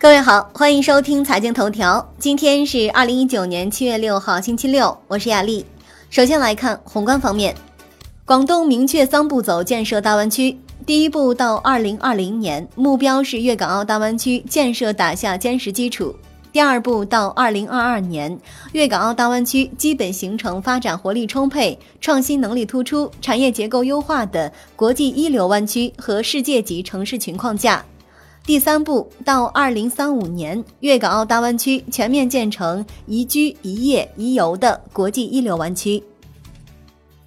各位好，欢迎收听财经头条。今天是二零一九年七月六号，星期六，我是亚丽。首先来看宏观方面，广东明确三步走建设大湾区。第一步到二零二零年，目标是粤港澳大湾区建设打下坚实基础；第二步到二零二二年，粤港澳大湾区基本形成发展活力充沛、创新能力突出、产业结构优化的国际一流湾区和世界级城市群框架。第三步，到二零三五年，粤港澳大湾区全面建成宜居、宜业、宜游的国际一流湾区。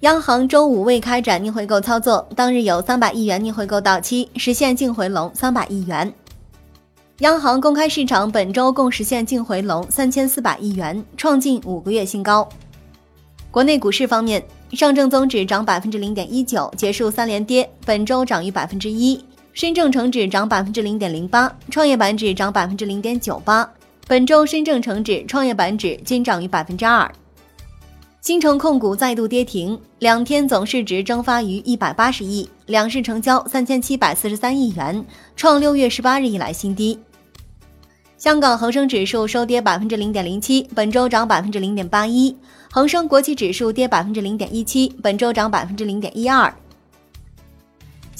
央行周五未开展逆回购操作，当日有三百亿元逆回购到期，实现净回笼三百亿元。央行公开市场本周共实现净回笼三千四百亿元，创近五个月新高。国内股市方面，上证综指涨百分之零点一九，结束三连跌，本周涨逾百分之一。深证成指涨百分之零点零八，创业板指涨百分之零点九八。本周深证成指、创业板指均涨逾百分之二。新城控股再度跌停，两天总市值蒸发逾一百八十亿，两市成交三千七百四十三亿元，创六月十八日以来新低。香港恒生指数收跌百分之零点零七，本周涨百分之零点八一。恒生国企指数跌百分之零点一七，本周涨百分之零点一二。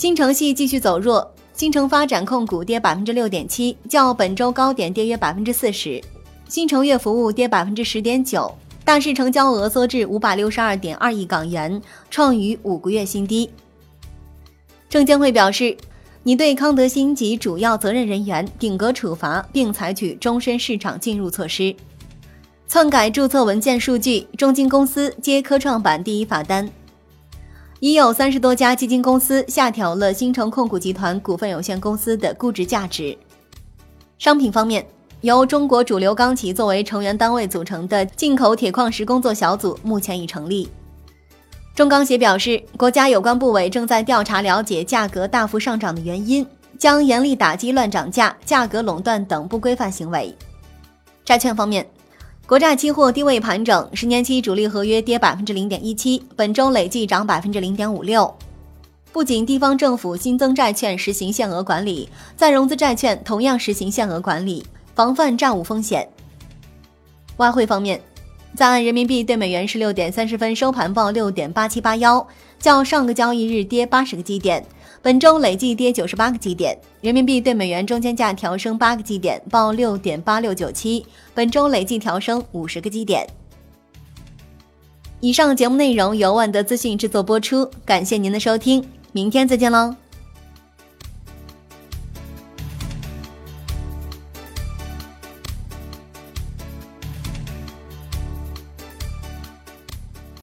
新城系继续走弱，新城发展控股跌百分之六点七，较本周高点跌约百分之四十。新城悦服务跌百分之十点九，大市成交额缩至五百六十二点二亿港元，创逾五个月新低。证监会表示，拟对康德新及主要责任人员顶格处罚，并采取终身市场禁入措施。篡改注册文件数据，中金公司接科创板第一罚单。已有三十多家基金公司下调了新城控股集团股份有限公司的估值价值。商品方面，由中国主流钢企作为成员单位组成的进口铁矿石工作小组目前已成立。中钢协表示，国家有关部委正在调查了解价格大幅上涨的原因，将严厉打击乱涨价、价格垄断等不规范行为。债券方面。国债期货低位盘整，十年期主力合约跌百分之零点一七，本周累计涨百分之零点五六。不仅地方政府新增债券实行限额管理，再融资债券同样实行限额管理，防范债务风险。外汇方面，在岸人民币对美元十六点三十分收盘报六点八七八幺，较上个交易日跌八十个基点。本周累计跌九十八个基点，人民币对美元中间价调升八个基点，报六点八六九七。本周累计调升五十个基点。以上节目内容由万德资讯制作播出，感谢您的收听，明天再见喽。